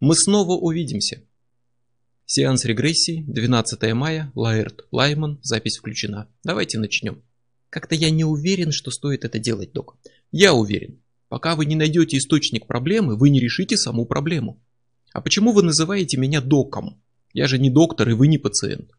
Мы снова увидимся. Сеанс регрессии, 12 мая, Лаэрт, Лайман, запись включена. Давайте начнем. Как-то я не уверен, что стоит это делать, док. Я уверен. Пока вы не найдете источник проблемы, вы не решите саму проблему. А почему вы называете меня доком? Я же не доктор и вы не пациент.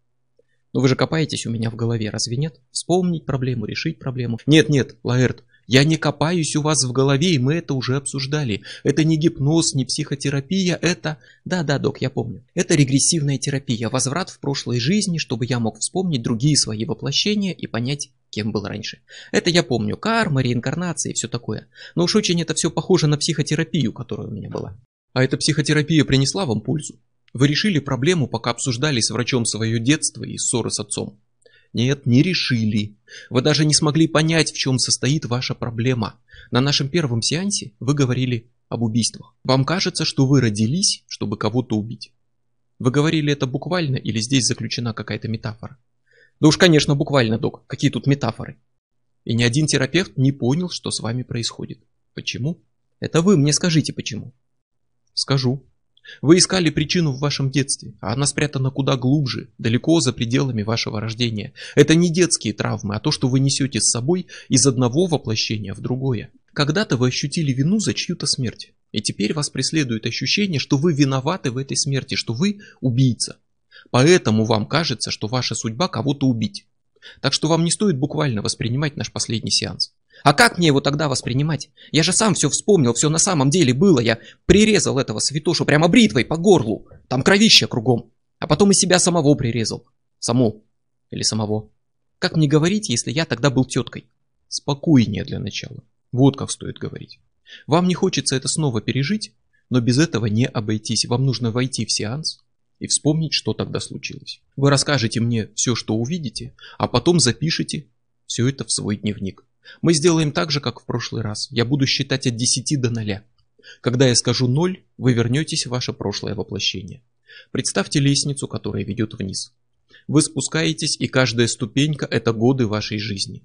Но вы же копаетесь у меня в голове, разве нет? Вспомнить проблему, решить проблему. Нет, нет, Лаэрт, я не копаюсь у вас в голове, и мы это уже обсуждали. Это не гипноз, не психотерапия, это... Да-да, док, я помню. Это регрессивная терапия, возврат в прошлой жизни, чтобы я мог вспомнить другие свои воплощения и понять, кем был раньше. Это я помню, карма, реинкарнация и все такое. Но уж очень это все похоже на психотерапию, которая у меня была. А эта психотерапия принесла вам пользу? Вы решили проблему, пока обсуждали с врачом свое детство и ссоры с отцом? Нет, не решили. Вы даже не смогли понять, в чем состоит ваша проблема. На нашем первом сеансе вы говорили об убийствах. Вам кажется, что вы родились, чтобы кого-то убить. Вы говорили это буквально или здесь заключена какая-то метафора? Да уж, конечно, буквально, док. Какие тут метафоры? И ни один терапевт не понял, что с вами происходит. Почему? Это вы мне скажите, почему. Скажу. Вы искали причину в вашем детстве, а она спрятана куда глубже, далеко за пределами вашего рождения. Это не детские травмы, а то, что вы несете с собой из одного воплощения в другое. Когда-то вы ощутили вину за чью-то смерть, и теперь вас преследует ощущение, что вы виноваты в этой смерти, что вы убийца. Поэтому вам кажется, что ваша судьба кого-то убить. Так что вам не стоит буквально воспринимать наш последний сеанс. А как мне его тогда воспринимать? Я же сам все вспомнил, все на самом деле было. Я прирезал этого святошу прямо бритвой по горлу. Там кровища кругом. А потом и себя самого прирезал. Саму. Или самого. Как мне говорить, если я тогда был теткой? Спокойнее для начала. Вот как стоит говорить. Вам не хочется это снова пережить, но без этого не обойтись. Вам нужно войти в сеанс и вспомнить, что тогда случилось. Вы расскажете мне все, что увидите, а потом запишите все это в свой дневник. Мы сделаем так же, как в прошлый раз. Я буду считать от 10 до 0. Когда я скажу 0, вы вернетесь в ваше прошлое воплощение. Представьте лестницу, которая ведет вниз. Вы спускаетесь, и каждая ступенька – это годы вашей жизни.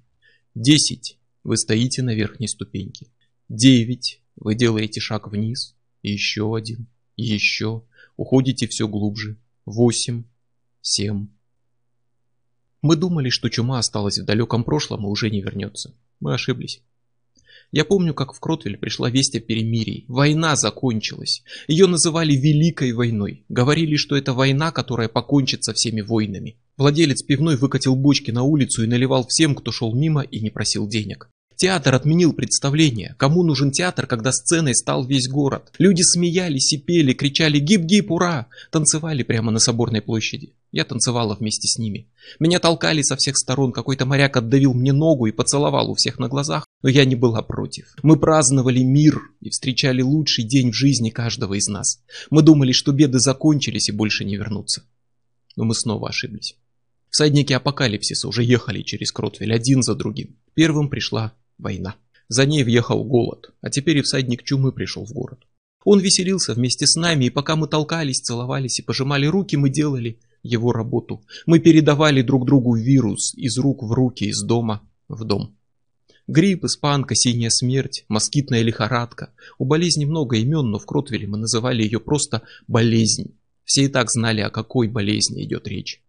10. Вы стоите на верхней ступеньке. 9. Вы делаете шаг вниз. Еще один. Еще. Уходите все глубже. 8. 7. Мы думали, что чума осталась в далеком прошлом и уже не вернется. Мы ошиблись. Я помню, как в Кротвель пришла весть о перемирии. Война закончилась. Ее называли Великой войной. Говорили, что это война, которая покончит со всеми войнами. Владелец пивной выкатил бочки на улицу и наливал всем, кто шел мимо и не просил денег. Театр отменил представление. Кому нужен театр, когда сценой стал весь город? Люди смеялись и пели, кричали «Гип-гип, ура!», танцевали прямо на Соборной площади. Я танцевала вместе с ними. Меня толкали со всех сторон, какой-то моряк отдавил мне ногу и поцеловал у всех на глазах, но я не была против. Мы праздновали мир и встречали лучший день в жизни каждого из нас. Мы думали, что беды закончились и больше не вернутся. Но мы снова ошиблись. Всадники апокалипсиса уже ехали через Кротвель один за другим. Первым пришла Война. За ней въехал голод, а теперь и всадник чумы пришел в город. Он веселился вместе с нами, и пока мы толкались, целовались и пожимали руки, мы делали его работу. Мы передавали друг другу вирус из рук в руки, из дома в дом. Грипп, испанка, синяя смерть, москитная лихорадка. У болезни много имен, но в Кротвеле мы называли ее просто болезнь. Все и так знали, о какой болезни идет речь.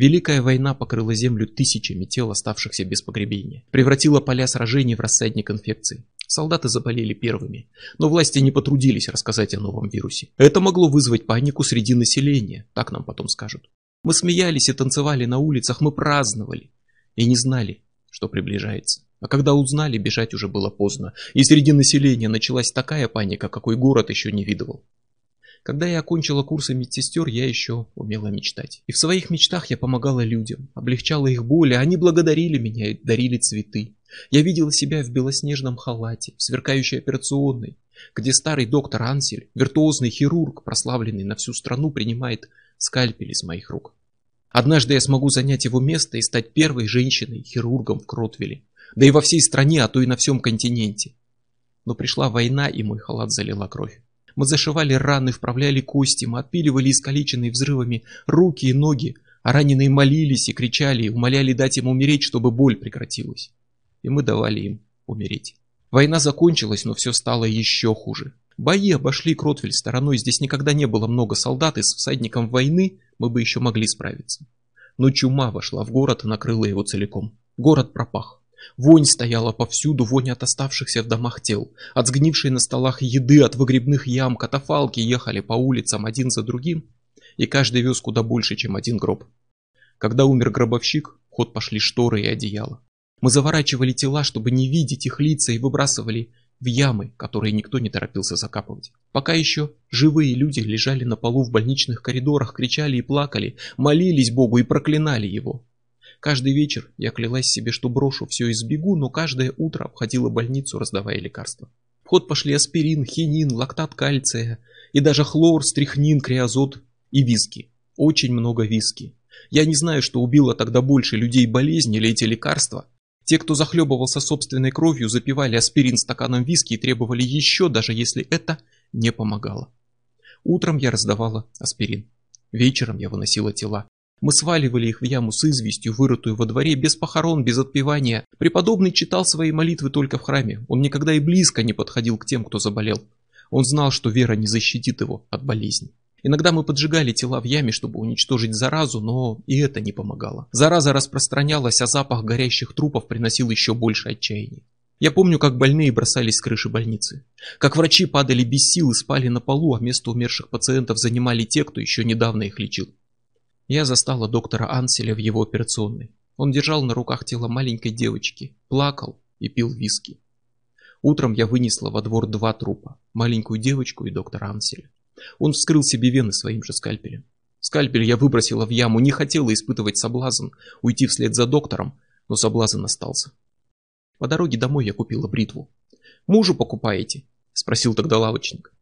Великая война покрыла землю тысячами тел, оставшихся без погребения. Превратила поля сражений в рассадник инфекций. Солдаты заболели первыми, но власти не потрудились рассказать о новом вирусе. Это могло вызвать панику среди населения, так нам потом скажут. Мы смеялись и танцевали на улицах, мы праздновали и не знали, что приближается. А когда узнали, бежать уже было поздно, и среди населения началась такая паника, какой город еще не видывал. Когда я окончила курсы медсестер, я еще умела мечтать. И в своих мечтах я помогала людям, облегчала их боль, а они благодарили меня и дарили цветы. Я видела себя в белоснежном халате, в сверкающей операционной, где старый доктор Ансель, виртуозный хирург, прославленный на всю страну, принимает скальпель из моих рук. Однажды я смогу занять его место и стать первой женщиной-хирургом в Кротвеле, да и во всей стране, а то и на всем континенте. Но пришла война, и мой халат залила кровь. Мы зашивали раны, вправляли кости, мы отпиливали искалеченные взрывами руки и ноги, а раненые молились и кричали, и умоляли дать им умереть, чтобы боль прекратилась. И мы давали им умереть. Война закончилась, но все стало еще хуже. Бои обошли Кротвель стороной, здесь никогда не было много солдат, и с всадником войны мы бы еще могли справиться. Но чума вошла в город и накрыла его целиком. Город пропах. Вонь стояла повсюду, вонь от оставшихся в домах тел. От сгнившей на столах еды, от выгребных ям, катафалки ехали по улицам один за другим, и каждый вез куда больше, чем один гроб. Когда умер гробовщик, ход пошли шторы и одеяла. Мы заворачивали тела, чтобы не видеть их лица, и выбрасывали в ямы, которые никто не торопился закапывать. Пока еще живые люди лежали на полу в больничных коридорах, кричали и плакали, молились Богу и проклинали Его. Каждый вечер я клялась себе, что брошу все и сбегу, но каждое утро обходила больницу, раздавая лекарства. В ход пошли аспирин, хинин, лактат кальция и даже хлор, стрихнин, криозот и виски. Очень много виски. Я не знаю, что убило тогда больше людей болезни или эти лекарства, те, кто захлебывался собственной кровью, запивали аспирин стаканом виски и требовали еще, даже если это не помогало. Утром я раздавала аспирин. Вечером я выносила тела. Мы сваливали их в яму с известью, вырытую во дворе, без похорон, без отпевания. Преподобный читал свои молитвы только в храме. Он никогда и близко не подходил к тем, кто заболел. Он знал, что вера не защитит его от болезни. Иногда мы поджигали тела в яме, чтобы уничтожить заразу, но и это не помогало. Зараза распространялась, а запах горящих трупов приносил еще больше отчаяния. Я помню, как больные бросались с крыши больницы. Как врачи падали без сил и спали на полу, а место умерших пациентов занимали те, кто еще недавно их лечил. Я застала доктора Анселя в его операционной. Он держал на руках тело маленькой девочки, плакал и пил виски. Утром я вынесла во двор два трупа, маленькую девочку и доктора Анселя. Он вскрыл себе вены своим же скальпелем. Скальпель я выбросила в яму, не хотела испытывать соблазн, уйти вслед за доктором, но соблазн остался. По дороге домой я купила бритву. «Мужу покупаете?» – спросил тогда лавочник.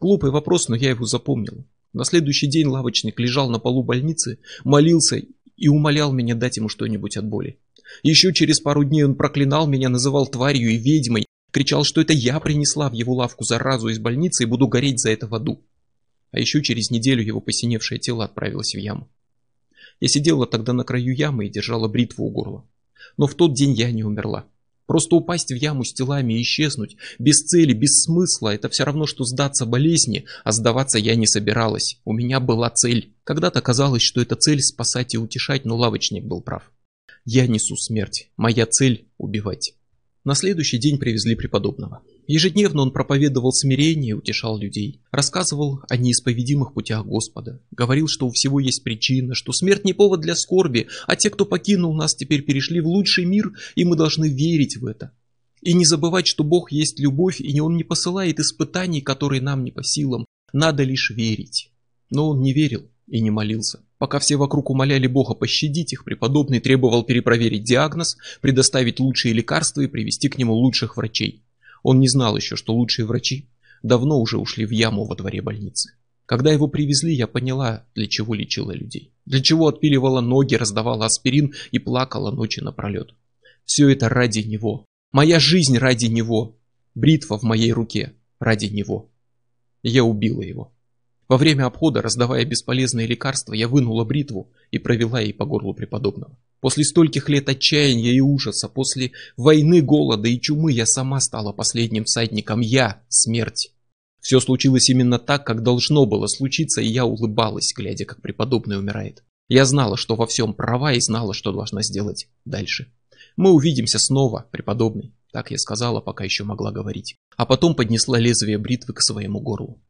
Глупый вопрос, но я его запомнила. На следующий день лавочник лежал на полу больницы, молился и умолял меня дать ему что-нибудь от боли. Еще через пару дней он проклинал меня, называл тварью и ведьмой, кричал, что это я принесла в его лавку заразу из больницы и буду гореть за это в аду а еще через неделю его посиневшее тело отправилось в яму. Я сидела тогда на краю ямы и держала бритву у горла. Но в тот день я не умерла. Просто упасть в яму с телами и исчезнуть, без цели, без смысла, это все равно, что сдаться болезни, а сдаваться я не собиралась. У меня была цель. Когда-то казалось, что эта цель спасать и утешать, но лавочник был прав. Я несу смерть. Моя цель – убивать. На следующий день привезли преподобного. Ежедневно он проповедовал смирение и утешал людей. Рассказывал о неисповедимых путях Господа. Говорил, что у всего есть причина, что смерть не повод для скорби, а те, кто покинул нас, теперь перешли в лучший мир, и мы должны верить в это. И не забывать, что Бог есть любовь, и Он не посылает испытаний, которые нам не по силам. Надо лишь верить. Но он не верил и не молился. Пока все вокруг умоляли Бога пощадить их, преподобный требовал перепроверить диагноз, предоставить лучшие лекарства и привести к нему лучших врачей. Он не знал еще, что лучшие врачи давно уже ушли в яму во дворе больницы. Когда его привезли, я поняла, для чего лечила людей. Для чего отпиливала ноги, раздавала аспирин и плакала ночи напролет. Все это ради него. Моя жизнь ради него. Бритва в моей руке ради него. Я убила его. Во время обхода, раздавая бесполезные лекарства, я вынула бритву и провела ей по горлу преподобного. После стольких лет отчаяния и ужаса, после войны, голода и чумы я сама стала последним всадником. Я – смерть. Все случилось именно так, как должно было случиться, и я улыбалась, глядя, как преподобный умирает. Я знала, что во всем права и знала, что должна сделать дальше. Мы увидимся снова, преподобный. Так я сказала, пока еще могла говорить. А потом поднесла лезвие бритвы к своему горлу.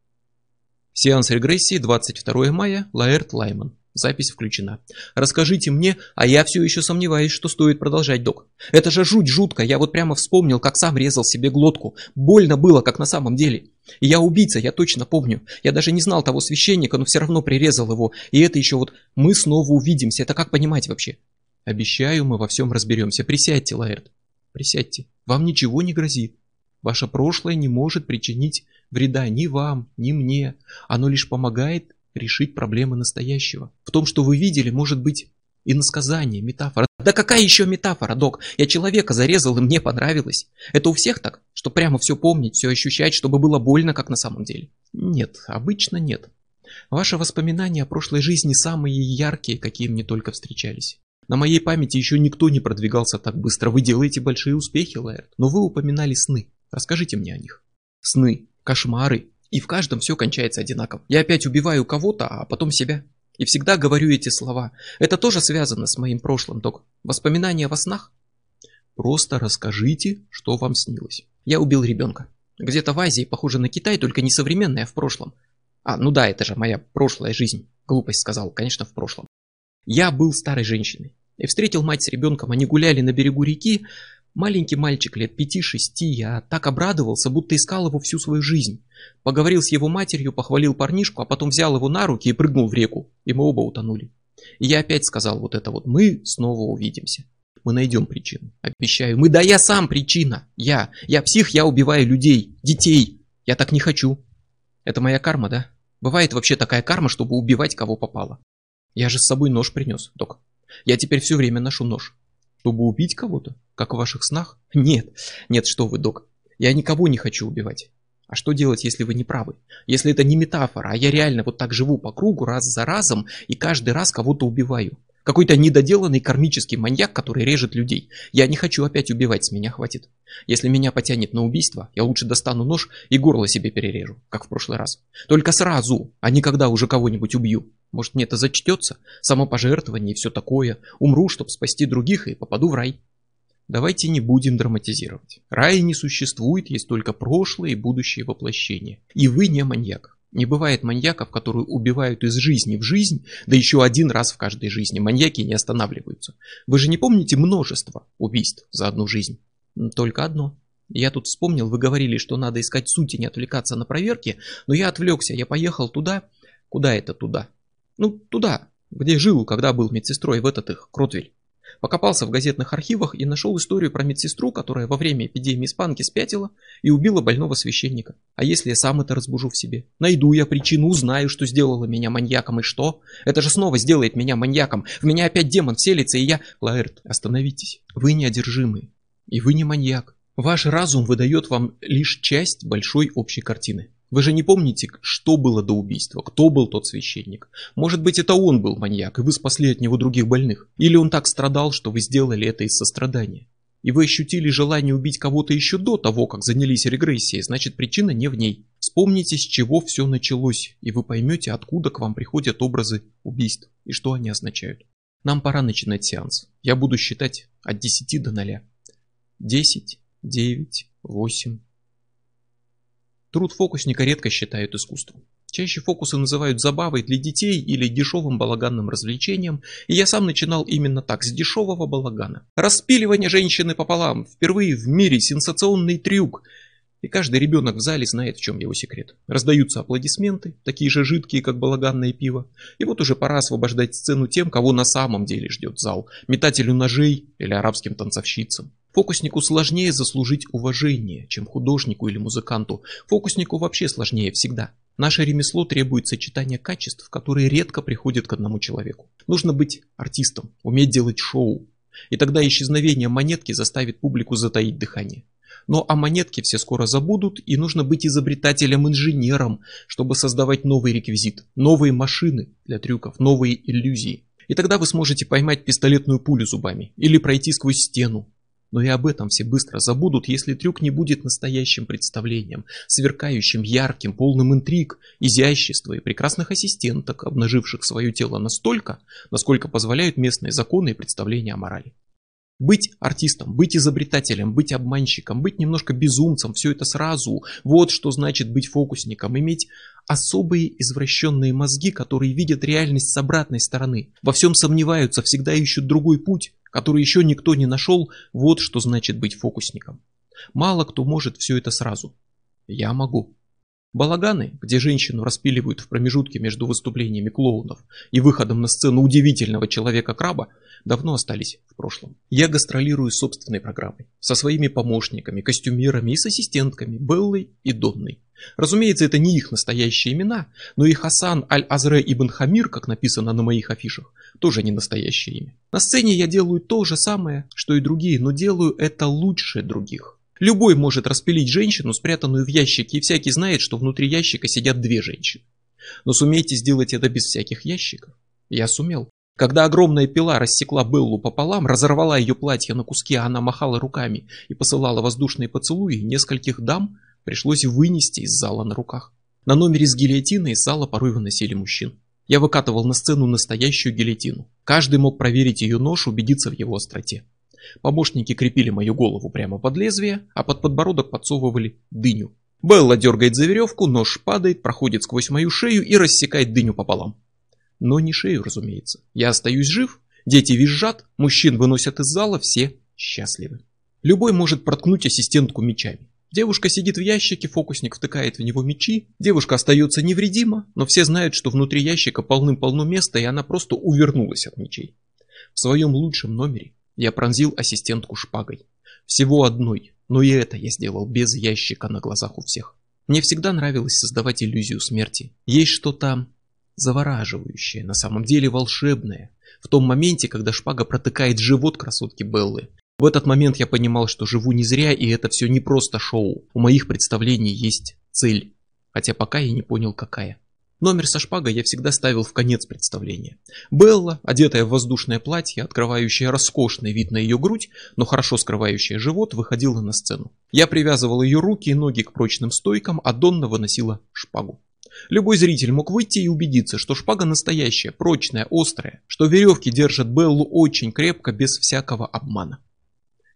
Сеанс регрессии 22 мая, Лаэрт Лайман. Запись включена. Расскажите мне, а я все еще сомневаюсь, что стоит продолжать, док. Это же жуть жутко, я вот прямо вспомнил, как сам резал себе глотку. Больно было, как на самом деле. И я убийца, я точно помню. Я даже не знал того священника, но все равно прирезал его. И это еще вот мы снова увидимся. Это как понимать вообще? Обещаю, мы во всем разберемся. Присядьте, Лаэрт. Присядьте. Вам ничего не грозит. Ваше прошлое не может причинить вреда ни вам, ни мне. Оно лишь помогает решить проблемы настоящего. В том, что вы видели, может быть и насказание, метафора. Да какая еще метафора, док? Я человека зарезал, и мне понравилось. Это у всех так? Что прямо все помнить, все ощущать, чтобы было больно, как на самом деле? Нет, обычно нет. Ваши воспоминания о прошлой жизни самые яркие, какие мне только встречались. На моей памяти еще никто не продвигался так быстро. Вы делаете большие успехи, Лаэрт. Но вы упоминали сны. Расскажите мне о них. Сны, кошмары И в каждом все кончается одинаково. Я опять убиваю кого-то, а потом себя. И всегда говорю эти слова. Это тоже связано с моим прошлым, док. Воспоминания во снах? Просто расскажите, что вам снилось. Я убил ребенка. Где-то в Азии, похоже на Китай, только не современная, а в прошлом. А, ну да, это же моя прошлая жизнь. Глупость сказал, конечно, в прошлом. Я был старой женщиной. И встретил мать с ребенком, они гуляли на берегу реки. Маленький мальчик лет пяти-шести, я так обрадовался, будто искал его всю свою жизнь. Поговорил с его матерью, похвалил парнишку, а потом взял его на руки и прыгнул в реку. И мы оба утонули. И я опять сказал вот это вот, мы снова увидимся. Мы найдем причину, обещаю. Мы, да я сам причина. Я, я псих, я убиваю людей, детей. Я так не хочу. Это моя карма, да? Бывает вообще такая карма, чтобы убивать кого попало. Я же с собой нож принес, док. Я теперь все время ношу нож. Чтобы убить кого-то? Как в ваших снах? Нет, нет, что вы, док. Я никого не хочу убивать. А что делать, если вы не правы? Если это не метафора, а я реально вот так живу по кругу раз за разом и каждый раз кого-то убиваю. Какой-то недоделанный кармический маньяк, который режет людей. Я не хочу опять убивать, с меня хватит. Если меня потянет на убийство, я лучше достану нож и горло себе перережу, как в прошлый раз. Только сразу, а не когда уже кого-нибудь убью. Может мне это зачтется? Самопожертвование и все такое. Умру, чтобы спасти других и попаду в рай. Давайте не будем драматизировать. Рая не существует, есть только прошлое и будущее воплощение. И вы не маньяк. Не бывает маньяков, которые убивают из жизни в жизнь, да еще один раз в каждой жизни. Маньяки не останавливаются. Вы же не помните множество убийств за одну жизнь? Только одно. Я тут вспомнил, вы говорили, что надо искать суть и не отвлекаться на проверки, но я отвлекся, я поехал туда. Куда это туда? Ну, туда, где жил, когда был медсестрой, в этот их, Кротвель. Покопался в газетных архивах и нашел историю про медсестру, которая во время эпидемии испанки спятила и убила больного священника. А если я сам это разбужу в себе? Найду я причину, узнаю, что сделала меня маньяком, и что? Это же снова сделает меня маньяком. В меня опять демон селится, и я... Лаэрт, остановитесь. Вы неодержимый. И вы не маньяк. Ваш разум выдает вам лишь часть большой общей картины. Вы же не помните, что было до убийства, кто был тот священник. Может быть, это он был маньяк, и вы спасли от него других больных. Или он так страдал, что вы сделали это из сострадания. И вы ощутили желание убить кого-то еще до того, как занялись регрессией, значит причина не в ней. Вспомните, с чего все началось, и вы поймете, откуда к вам приходят образы убийств и что они означают. Нам пора начинать сеанс. Я буду считать от 10 до 0. 10, 9, 8, Труд фокусника редко считают искусством. Чаще фокусы называют забавой для детей или дешевым балаганным развлечением, и я сам начинал именно так, с дешевого балагана. Распиливание женщины пополам, впервые в мире сенсационный трюк. И каждый ребенок в зале знает, в чем его секрет. Раздаются аплодисменты, такие же жидкие, как балаганное пиво. И вот уже пора освобождать сцену тем, кого на самом деле ждет зал. Метателю ножей или арабским танцовщицам. Фокуснику сложнее заслужить уважение, чем художнику или музыканту. Фокуснику вообще сложнее всегда. Наше ремесло требует сочетания качеств, которые редко приходят к одному человеку. Нужно быть артистом, уметь делать шоу. И тогда исчезновение монетки заставит публику затаить дыхание. Но о монетке все скоро забудут, и нужно быть изобретателем-инженером, чтобы создавать новый реквизит, новые машины для трюков, новые иллюзии. И тогда вы сможете поймать пистолетную пулю зубами или пройти сквозь стену, но и об этом все быстро забудут, если трюк не будет настоящим представлением, сверкающим, ярким, полным интриг, изящества и прекрасных ассистенток, обнаживших свое тело настолько, насколько позволяют местные законы и представления о морали. Быть артистом, быть изобретателем, быть обманщиком, быть немножко безумцем, все это сразу. Вот что значит быть фокусником, иметь особые извращенные мозги, которые видят реальность с обратной стороны. Во всем сомневаются, всегда ищут другой путь, который еще никто не нашел, вот что значит быть фокусником. Мало кто может все это сразу. Я могу. Балаганы, где женщину распиливают в промежутке между выступлениями клоунов и выходом на сцену удивительного человека-краба, давно остались в прошлом. Я гастролирую собственной программой, со своими помощниками, костюмерами и с ассистентками Беллой и Донной. Разумеется, это не их настоящие имена, но и Хасан Аль-Азре Ибн Хамир, как написано на моих афишах, тоже не настоящее имя. На сцене я делаю то же самое, что и другие, но делаю это лучше других. Любой может распилить женщину, спрятанную в ящике, и всякий знает, что внутри ящика сидят две женщины. Но сумейте сделать это без всяких ящиков. Я сумел. Когда огромная пила рассекла Беллу пополам, разорвала ее платье на куски, а она махала руками и посылала воздушные поцелуи, нескольких дам пришлось вынести из зала на руках. На номере с гильотиной из зала порой выносили мужчин. Я выкатывал на сцену настоящую гильотину. Каждый мог проверить ее нож, убедиться в его остроте. Помощники крепили мою голову прямо под лезвие, а под подбородок подсовывали дыню. Белла дергает за веревку, нож падает, проходит сквозь мою шею и рассекает дыню пополам. Но не шею, разумеется. Я остаюсь жив, дети визжат, мужчин выносят из зала, все счастливы. Любой может проткнуть ассистентку мечами. Девушка сидит в ящике, фокусник втыкает в него мечи, девушка остается невредима, но все знают, что внутри ящика полным-полно места, и она просто увернулась от мечей. В своем лучшем номере я пронзил ассистентку шпагой. Всего одной, но и это я сделал без ящика на глазах у всех. Мне всегда нравилось создавать иллюзию смерти. Есть что-то завораживающее, на самом деле волшебное. В том моменте, когда шпага протыкает живот красотки Беллы. В этот момент я понимал, что живу не зря, и это все не просто шоу. У моих представлений есть цель. Хотя пока я не понял, какая. Номер со шпагой я всегда ставил в конец представления. Белла, одетая в воздушное платье, открывающее роскошный вид на ее грудь, но хорошо скрывающее живот, выходила на сцену. Я привязывал ее руки и ноги к прочным стойкам, а Донна выносила шпагу. Любой зритель мог выйти и убедиться, что шпага настоящая, прочная, острая, что веревки держат Беллу очень крепко, без всякого обмана.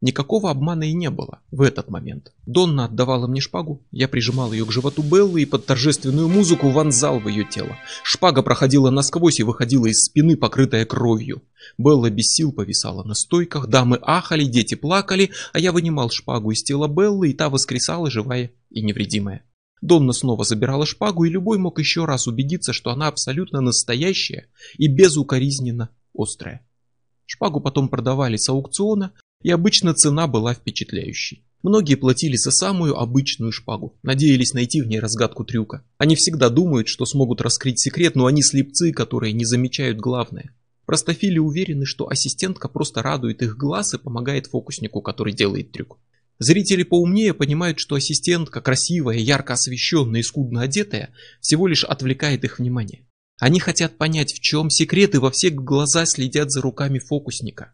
Никакого обмана и не было в этот момент. Донна отдавала мне шпагу, я прижимал ее к животу Беллы и под торжественную музыку вонзал в ее тело. Шпага проходила насквозь и выходила из спины, покрытая кровью. Белла без сил повисала на стойках, дамы ахали, дети плакали, а я вынимал шпагу из тела Беллы, и та воскресала живая и невредимая. Донна снова забирала шпагу, и любой мог еще раз убедиться, что она абсолютно настоящая и безукоризненно острая. Шпагу потом продавали с аукциона, и обычно цена была впечатляющей. Многие платили за самую обычную шпагу, надеялись найти в ней разгадку трюка. Они всегда думают, что смогут раскрыть секрет, но они слепцы, которые не замечают главное. Простофили уверены, что ассистентка просто радует их глаз и помогает фокуснику, который делает трюк. Зрители поумнее понимают, что ассистентка, красивая, ярко освещенная и скудно одетая, всего лишь отвлекает их внимание. Они хотят понять, в чем секрет, и во все глаза следят за руками фокусника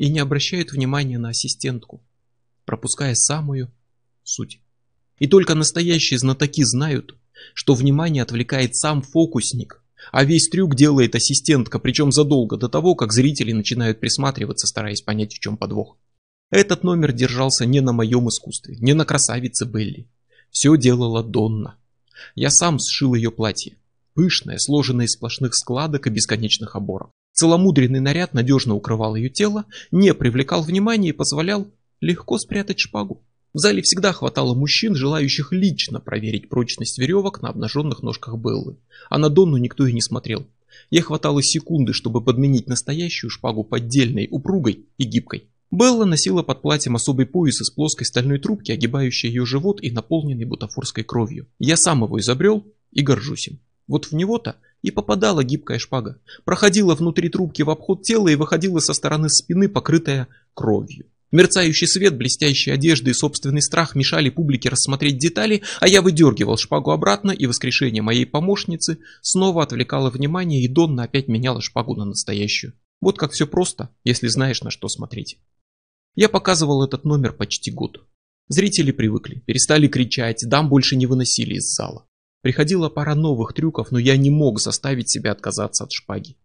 и не обращают внимания на ассистентку, пропуская самую суть. И только настоящие знатоки знают, что внимание отвлекает сам фокусник, а весь трюк делает ассистентка, причем задолго до того, как зрители начинают присматриваться, стараясь понять, в чем подвох. Этот номер держался не на моем искусстве, не на красавице Белли. Все делала Донна. Я сам сшил ее платье. Пышное, сложенное из сплошных складок и бесконечных оборок. Целомудренный наряд надежно укрывал ее тело, не привлекал внимания и позволял легко спрятать шпагу. В зале всегда хватало мужчин, желающих лично проверить прочность веревок на обнаженных ножках Беллы. А на Донну никто и не смотрел. Ей хватало секунды, чтобы подменить настоящую шпагу поддельной, упругой и гибкой. Белла носила под платьем особый пояс из плоской стальной трубки, огибающий ее живот и наполненный бутафорской кровью. Я сам его изобрел и горжусь им. Вот в него-то и попадала гибкая шпага. Проходила внутри трубки в обход тела и выходила со стороны спины, покрытая кровью. Мерцающий свет, блестящие одежды и собственный страх мешали публике рассмотреть детали, а я выдергивал шпагу обратно, и воскрешение моей помощницы снова отвлекало внимание, и Донна опять меняла шпагу на настоящую. Вот как все просто, если знаешь, на что смотреть. Я показывал этот номер почти год. Зрители привыкли, перестали кричать, дам больше не выносили из зала. Приходила пара новых трюков, но я не мог заставить себя отказаться от шпаги.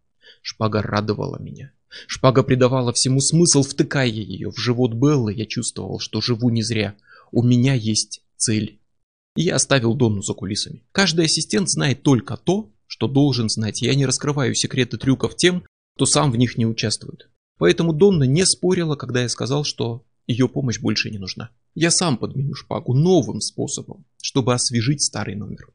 Шпага радовала меня. Шпага придавала всему смысл, втыкая ее в живот Беллы, я чувствовал, что живу не зря. У меня есть цель. И я оставил Донну за кулисами. Каждый ассистент знает только то, что должен знать. Я не раскрываю секреты трюков тем, кто сам в них не участвует. Поэтому Донна не спорила, когда я сказал, что ее помощь больше не нужна. Я сам подменю шпагу новым способом, чтобы освежить старый номер.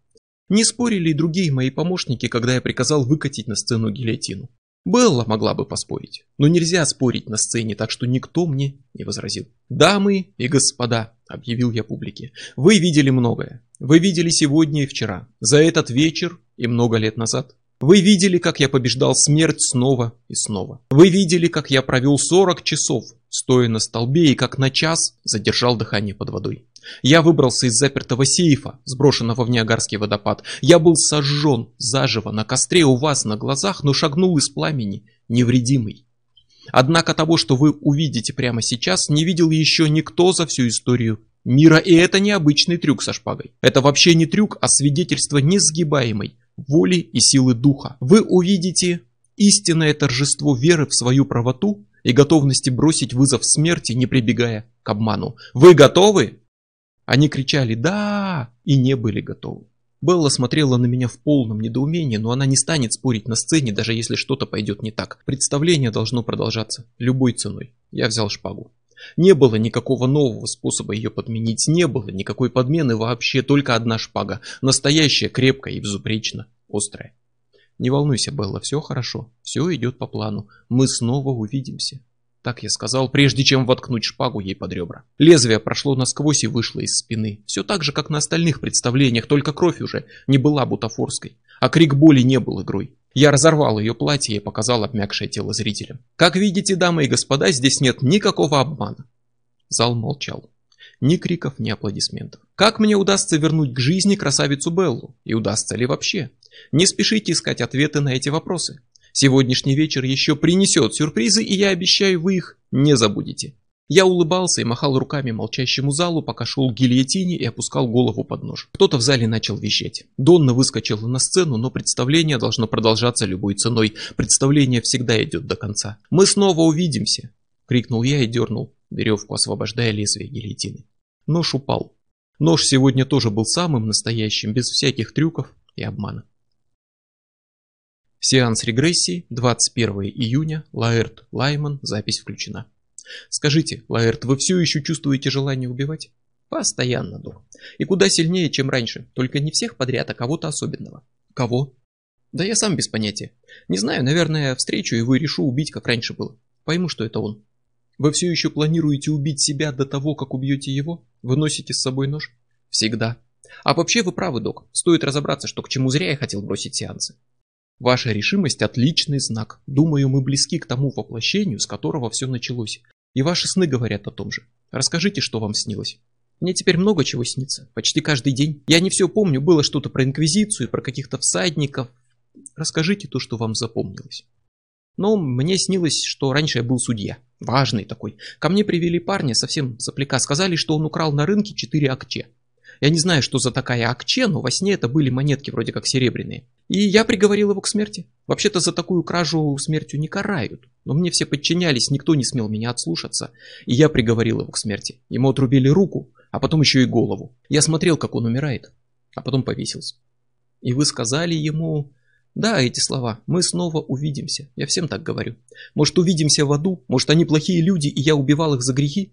Не спорили и другие мои помощники, когда я приказал выкатить на сцену гильотину. Белла могла бы поспорить, но нельзя спорить на сцене, так что никто мне не возразил. «Дамы и господа», — объявил я публике, — «вы видели многое. Вы видели сегодня и вчера, за этот вечер и много лет назад. Вы видели, как я побеждал смерть снова и снова. Вы видели, как я провел 40 часов, стоя на столбе, и как на час задержал дыхание под водой. Я выбрался из запертого сейфа, сброшенного в Ниагарский водопад. Я был сожжен заживо на костре у вас на глазах, но шагнул из пламени невредимый. Однако того, что вы увидите прямо сейчас, не видел еще никто за всю историю мира, и это не обычный трюк со шпагой. Это вообще не трюк, а свидетельство несгибаемой воли и силы духа. Вы увидите истинное торжество веры в свою правоту и готовности бросить вызов смерти, не прибегая к обману. Вы готовы? Они кричали «Да!» и не были готовы. Белла смотрела на меня в полном недоумении, но она не станет спорить на сцене, даже если что-то пойдет не так. Представление должно продолжаться, любой ценой. Я взял шпагу. Не было никакого нового способа ее подменить, не было никакой подмены вообще, только одна шпага. Настоящая, крепкая и безупречно острая. Не волнуйся, Белла, все хорошо, все идет по плану. Мы снова увидимся. Так я сказал, прежде чем воткнуть шпагу ей под ребра. Лезвие прошло насквозь и вышло из спины. Все так же, как на остальных представлениях, только кровь уже не была бутафорской. А крик боли не был игрой. Я разорвал ее платье и показал обмякшее тело зрителям. Как видите, дамы и господа, здесь нет никакого обмана. Зал молчал. Ни криков, ни аплодисментов. Как мне удастся вернуть к жизни красавицу Беллу? И удастся ли вообще? Не спешите искать ответы на эти вопросы. Сегодняшний вечер еще принесет сюрпризы, и я обещаю, вы их не забудете. Я улыбался и махал руками молчащему залу, пока шел к гильотине и опускал голову под нож. Кто-то в зале начал вещать. Донна выскочила на сцену, но представление должно продолжаться любой ценой. Представление всегда идет до конца. «Мы снова увидимся!» — крикнул я и дернул веревку, освобождая лезвие гильотины. Нож упал. Нож сегодня тоже был самым настоящим, без всяких трюков и обмана. Сеанс регрессии, 21 июня, Лаэрт, Лайман, запись включена. Скажите, Лаэрт, вы все еще чувствуете желание убивать? Постоянно, док. И куда сильнее, чем раньше, только не всех подряд, а кого-то особенного. Кого? Да я сам без понятия. Не знаю, наверное, встречу и решу убить, как раньше было. Пойму, что это он. Вы все еще планируете убить себя до того, как убьете его? Вы носите с собой нож? Всегда. А вообще вы правы, док. Стоит разобраться, что к чему зря я хотел бросить сеансы. Ваша решимость – отличный знак. Думаю, мы близки к тому воплощению, с которого все началось. И ваши сны говорят о том же. Расскажите, что вам снилось. Мне теперь много чего снится. Почти каждый день. Я не все помню. Было что-то про Инквизицию, про каких-то всадников. Расскажите то, что вам запомнилось. Но мне снилось, что раньше я был судья. Важный такой. Ко мне привели парня, совсем сопляка. Сказали, что он украл на рынке 4 акче. Я не знаю, что за такая акче, но во сне это были монетки вроде как серебряные. И я приговорил его к смерти. Вообще-то за такую кражу смертью не карают. Но мне все подчинялись, никто не смел меня отслушаться. И я приговорил его к смерти. Ему отрубили руку, а потом еще и голову. Я смотрел, как он умирает, а потом повесился. И вы сказали ему... Да, эти слова. Мы снова увидимся. Я всем так говорю. Может, увидимся в аду? Может, они плохие люди, и я убивал их за грехи?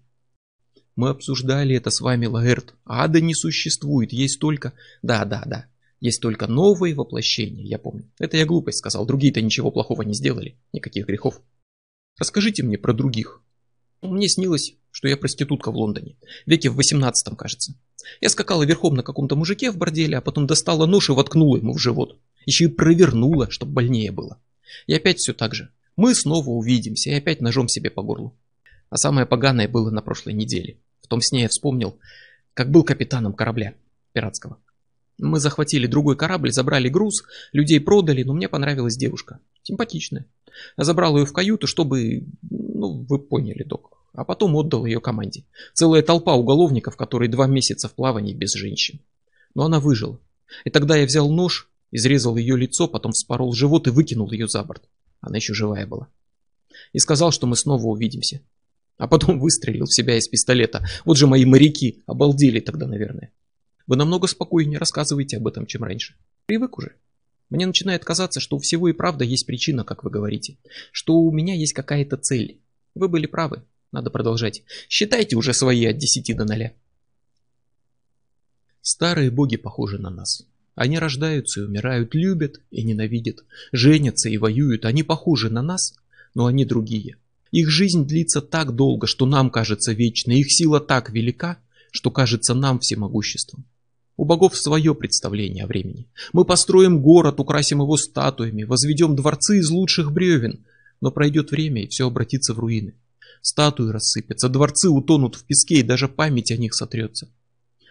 Мы обсуждали это с вами, Лаэрт. Ада не существует, есть только... Да, да, да. Есть только новые воплощения, я помню. Это я глупость сказал, другие-то ничего плохого не сделали, никаких грехов. Расскажите мне про других. Мне снилось, что я проститутка в Лондоне, веке в 18 кажется. Я скакала верхом на каком-то мужике в борделе, а потом достала нож и воткнула ему в живот. Еще и провернула, чтобы больнее было. И опять все так же. Мы снова увидимся, и опять ножом себе по горлу. А самое поганое было на прошлой неделе. В том сне я вспомнил, как был капитаном корабля пиратского. Мы захватили другой корабль, забрали груз, людей продали, но мне понравилась девушка. Симпатичная. Я забрал ее в каюту, чтобы... Ну, вы поняли, док. А потом отдал ее команде. Целая толпа уголовников, которые два месяца в плавании без женщин. Но она выжила. И тогда я взял нож, изрезал ее лицо, потом вспорол живот и выкинул ее за борт. Она еще живая была. И сказал, что мы снова увидимся. А потом выстрелил в себя из пистолета. Вот же мои моряки обалдели тогда, наверное. Вы намного спокойнее рассказываете об этом, чем раньше. Привык уже. Мне начинает казаться, что у всего и правда есть причина, как вы говорите. Что у меня есть какая-то цель. Вы были правы. Надо продолжать. Считайте уже свои от 10 до 0. Старые боги похожи на нас. Они рождаются и умирают, любят и ненавидят, женятся и воюют. Они похожи на нас, но они другие. Их жизнь длится так долго, что нам кажется вечной. Их сила так велика, что кажется нам всемогуществом. У богов свое представление о времени. Мы построим город, украсим его статуями, возведем дворцы из лучших бревен, но пройдет время, и все обратится в руины. Статуи рассыпятся, дворцы утонут в песке, и даже память о них сотрется.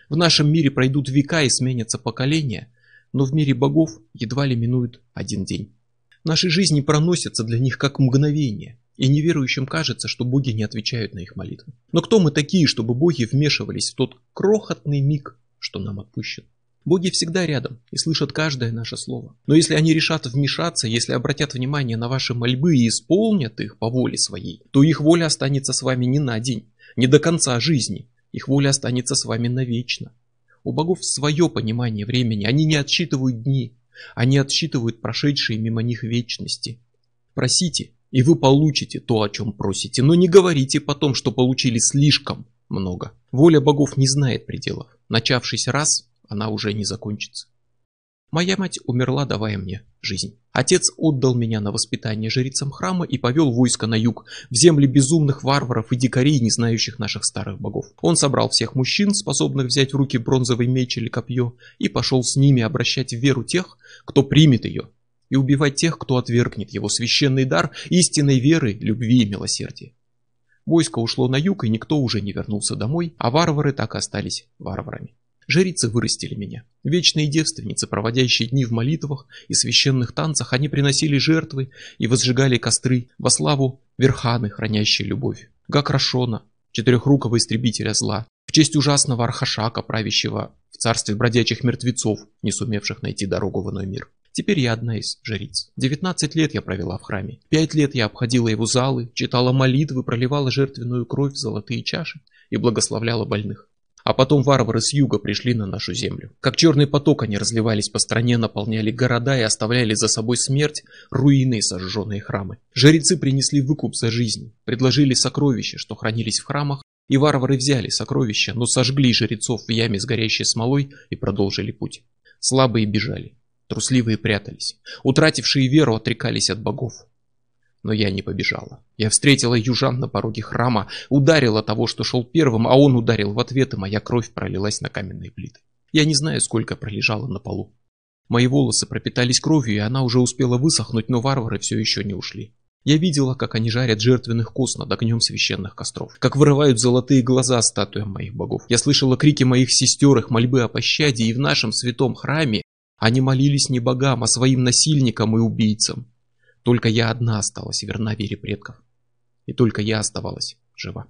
В нашем мире пройдут века и сменятся поколения, но в мире богов едва ли минует один день. Наши жизни проносятся для них как мгновение. И неверующим кажется, что боги не отвечают на их молитвы. Но кто мы такие, чтобы боги вмешивались в тот крохотный миг, что нам отпущен? Боги всегда рядом и слышат каждое наше слово. Но если они решат вмешаться, если обратят внимание на ваши мольбы и исполнят их по воле своей, то их воля останется с вами не на день, не до конца жизни. Их воля останется с вами навечно. У богов свое понимание времени, они не отсчитывают дни, они отсчитывают прошедшие мимо них вечности. Просите, и вы получите то, о чем просите, но не говорите потом, что получили слишком много. Воля богов не знает пределов. Начавшись раз, она уже не закончится. Моя мать умерла, давая мне жизнь. Отец отдал меня на воспитание жрицам храма и повел войско на юг, в земли безумных варваров и дикарей, не знающих наших старых богов. Он собрал всех мужчин, способных взять в руки бронзовый меч или копье, и пошел с ними обращать в веру тех, кто примет ее, и убивать тех, кто отвергнет его священный дар истинной веры, любви и милосердия. Войско ушло на юг, и никто уже не вернулся домой, а варвары так и остались варварами. Жрицы вырастили меня. Вечные девственницы, проводящие дни в молитвах и священных танцах, они приносили жертвы и возжигали костры во славу Верханы, хранящей любовь. Гакрашона, четырехрукого истребителя зла, в честь ужасного Архашака, правящего в царстве бродячих мертвецов, не сумевших найти дорогу в иной мир. Теперь я одна из жриц. 19 лет я провела в храме. Пять лет я обходила его залы, читала молитвы, проливала жертвенную кровь в золотые чаши и благословляла больных. А потом варвары с юга пришли на нашу землю. Как черный поток они разливались по стране, наполняли города и оставляли за собой смерть, руины и сожженные храмы. Жрецы принесли выкуп за жизнь, предложили сокровища, что хранились в храмах, и варвары взяли сокровища, но сожгли жрецов в яме с горящей смолой и продолжили путь. Слабые бежали, трусливые прятались, утратившие веру отрекались от богов но я не побежала. Я встретила южан на пороге храма, ударила того, что шел первым, а он ударил в ответ, и моя кровь пролилась на каменные плиты. Я не знаю, сколько пролежала на полу. Мои волосы пропитались кровью, и она уже успела высохнуть, но варвары все еще не ушли. Я видела, как они жарят жертвенных коз над огнем священных костров, как вырывают золотые глаза статуям моих богов. Я слышала крики моих сестер, их мольбы о пощаде, и в нашем святом храме они молились не богам, а своим насильникам и убийцам. Только я одна осталась верна вере предков. И только я оставалась жива.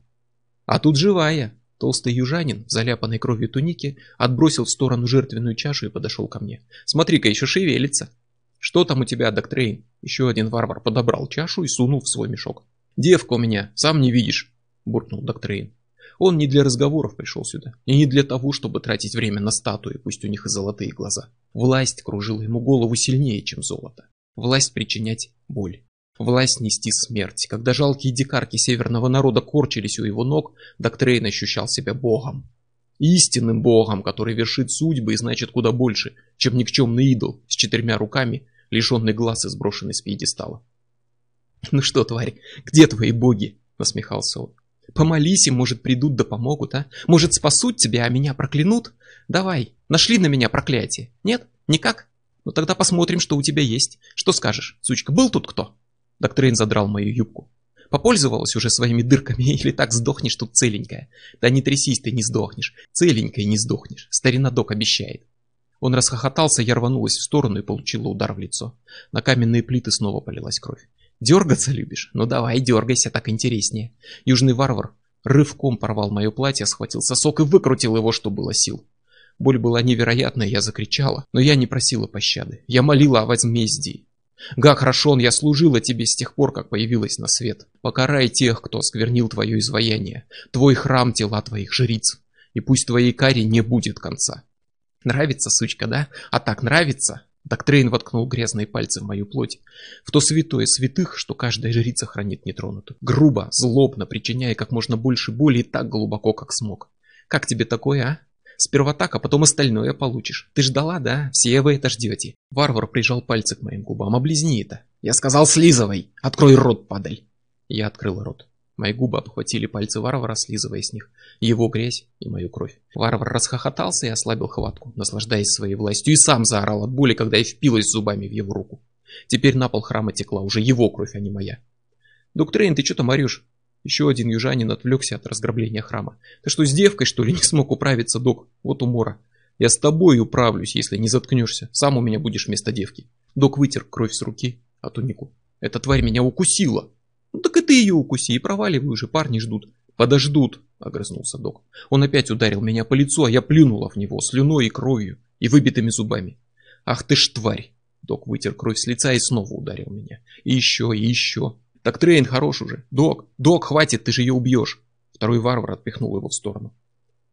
А тут живая. Толстый южанин в заляпанной кровью тунике отбросил в сторону жертвенную чашу и подошел ко мне. Смотри-ка, еще шевелится. Что там у тебя, доктрейн? Еще один варвар подобрал чашу и сунул в свой мешок. Девка у меня, сам не видишь, буркнул доктрейн. Он не для разговоров пришел сюда, и не для того, чтобы тратить время на статуи, пусть у них и золотые глаза. Власть кружила ему голову сильнее, чем золото власть причинять боль, власть нести смерть. Когда жалкие дикарки северного народа корчились у его ног, Доктрейн ощущал себя богом. Истинным богом, который вершит судьбы и значит куда больше, чем никчемный идол с четырьмя руками, лишенный глаз и сброшенный с пьедестала. «Ну что, тварь, где твои боги?» – насмехался он. «Помолись им, может, придут да помогут, а? Может, спасут тебя, а меня проклянут? Давай, нашли на меня проклятие. Нет? Никак?» Ну тогда посмотрим, что у тебя есть. Что скажешь, сучка, был тут кто? Доктрин задрал мою юбку. Попользовалась уже своими дырками или так сдохнешь тут целенькая? Да не трясись, ты не сдохнешь. Целенькая не сдохнешь. Старина док обещает. Он расхохотался, я рванулась в сторону и получила удар в лицо. На каменные плиты снова полилась кровь. Дергаться любишь? Ну давай, дергайся, так интереснее. Южный варвар рывком порвал мое платье, схватил сосок и выкрутил его, что было сил. Боль была невероятная, я закричала, но я не просила пощады. Я молила о возмездии. Гак Рашон, я служила тебе с тех пор, как появилась на свет. Покарай тех, кто осквернил твое изваяние, твой храм тела твоих жриц, и пусть твоей каре не будет конца. Нравится, сучка, да? А так нравится? Доктрейн воткнул грязные пальцы в мою плоть, в то святое святых, что каждая жрица хранит нетронутую. Грубо, злобно, причиняя как можно больше боли и так глубоко, как смог. Как тебе такое, а? Сперва так, а потом остальное получишь. Ты ждала, да? Все вы это ждете. Варвар прижал пальцы к моим губам. Облизни это. Я сказал, слизывай. Открой рот, падаль. Я открыл рот. Мои губы обхватили пальцы варвара, слизывая с них его грязь и мою кровь. Варвар расхохотался и ослабил хватку, наслаждаясь своей властью, и сам заорал от боли, когда я впилась зубами в его руку. Теперь на пол храма текла уже его кровь, а не моя. «Доктрейн, ты что там орешь?» Еще один южанин отвлекся от разграбления храма. Ты что, с девкой, что ли, не смог управиться, док? Вот умора. Я с тобой управлюсь, если не заткнешься. Сам у меня будешь вместо девки. Док вытер кровь с руки, а тунику. Эта тварь меня укусила. Ну так и ты ее укуси, и проваливай уже, парни ждут. Подождут, огрызнулся док. Он опять ударил меня по лицу, а я плюнула в него слюной и кровью, и выбитыми зубами. Ах ты ж тварь! Док вытер кровь с лица и снова ударил меня. И еще, и еще. Так Трейн хорош уже. Док, док, хватит, ты же ее убьешь. Второй варвар отпихнул его в сторону.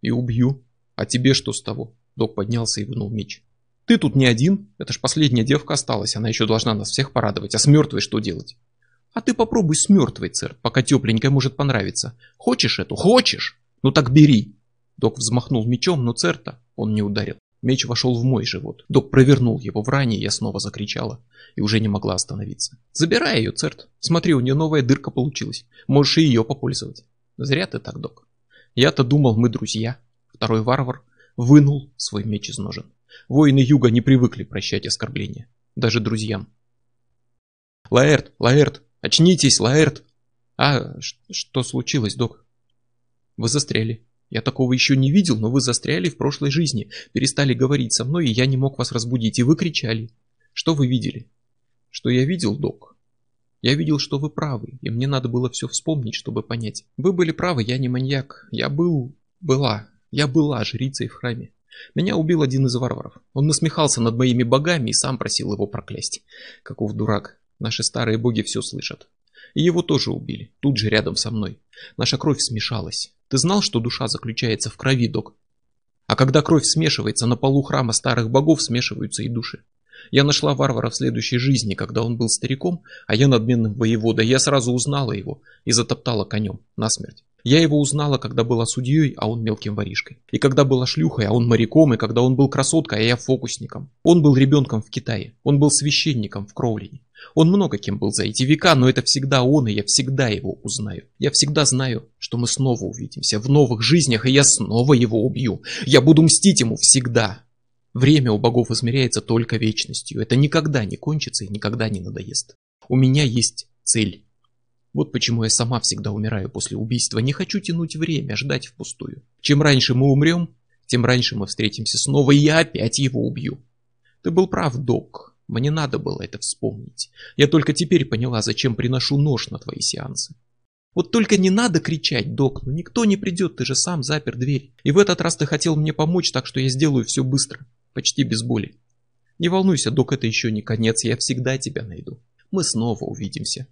И убью. А тебе что с того? Док поднялся и вынул меч. Ты тут не один, это ж последняя девка осталась, она еще должна нас всех порадовать, а с мертвой что делать? А ты попробуй с мертвой, Церт, пока тепленькая может понравиться. Хочешь эту? Хочешь? Ну так бери. Док взмахнул мечом, но Церта он не ударил. Меч вошел в мой живот. Док провернул его в ране, я снова закричала и уже не могла остановиться. Забирай ее, церт. Смотри, у нее новая дырка получилась. Можешь и ее попользовать. Зря ты так, док. Я-то думал, мы друзья. Второй варвар вынул свой меч из ножен. Воины юга не привыкли прощать оскорбления. Даже друзьям. Лаэрт, Лаэрт, Очнитесь, Лаэрт!» «А, что случилось, док?» «Вы застряли. Я такого еще не видел, но вы застряли в прошлой жизни. Перестали говорить со мной, и я не мог вас разбудить, и вы кричали. Что вы видели?» «Что я видел, док?» «Я видел, что вы правы, и мне надо было все вспомнить, чтобы понять. Вы были правы, я не маньяк. Я был... была. Я была жрицей в храме. Меня убил один из варваров. Он насмехался над моими богами и сам просил его проклясть. Каков дурак. Наши старые боги все слышат. И его тоже убили, тут же рядом со мной. Наша кровь смешалась. Ты знал, что душа заключается в крови, док? А когда кровь смешивается, на полу храма старых богов смешиваются и души. Я нашла варвара в следующей жизни, когда он был стариком, а я надменным воеводой. Я сразу узнала его и затоптала конем насмерть. Я его узнала, когда была судьей, а он мелким воришкой. И когда была шлюхой, а он моряком, и когда он был красоткой, а я фокусником. Он был ребенком в Китае. Он был священником в Кроулине. Он много кем был за эти века, но это всегда он, и я всегда его узнаю. Я всегда знаю, что мы снова увидимся в новых жизнях, и я снова его убью. Я буду мстить ему всегда. Время у богов измеряется только вечностью. Это никогда не кончится и никогда не надоест. У меня есть цель. Вот почему я сама всегда умираю после убийства. Не хочу тянуть время, ждать впустую. Чем раньше мы умрем, тем раньше мы встретимся снова, и я опять его убью. Ты был прав, док. Мне надо было это вспомнить. Я только теперь поняла, зачем приношу нож на твои сеансы. Вот только не надо кричать, док, ну никто не придет, ты же сам запер дверь. И в этот раз ты хотел мне помочь, так что я сделаю все быстро, почти без боли. Не волнуйся, док, это еще не конец, я всегда тебя найду. Мы снова увидимся.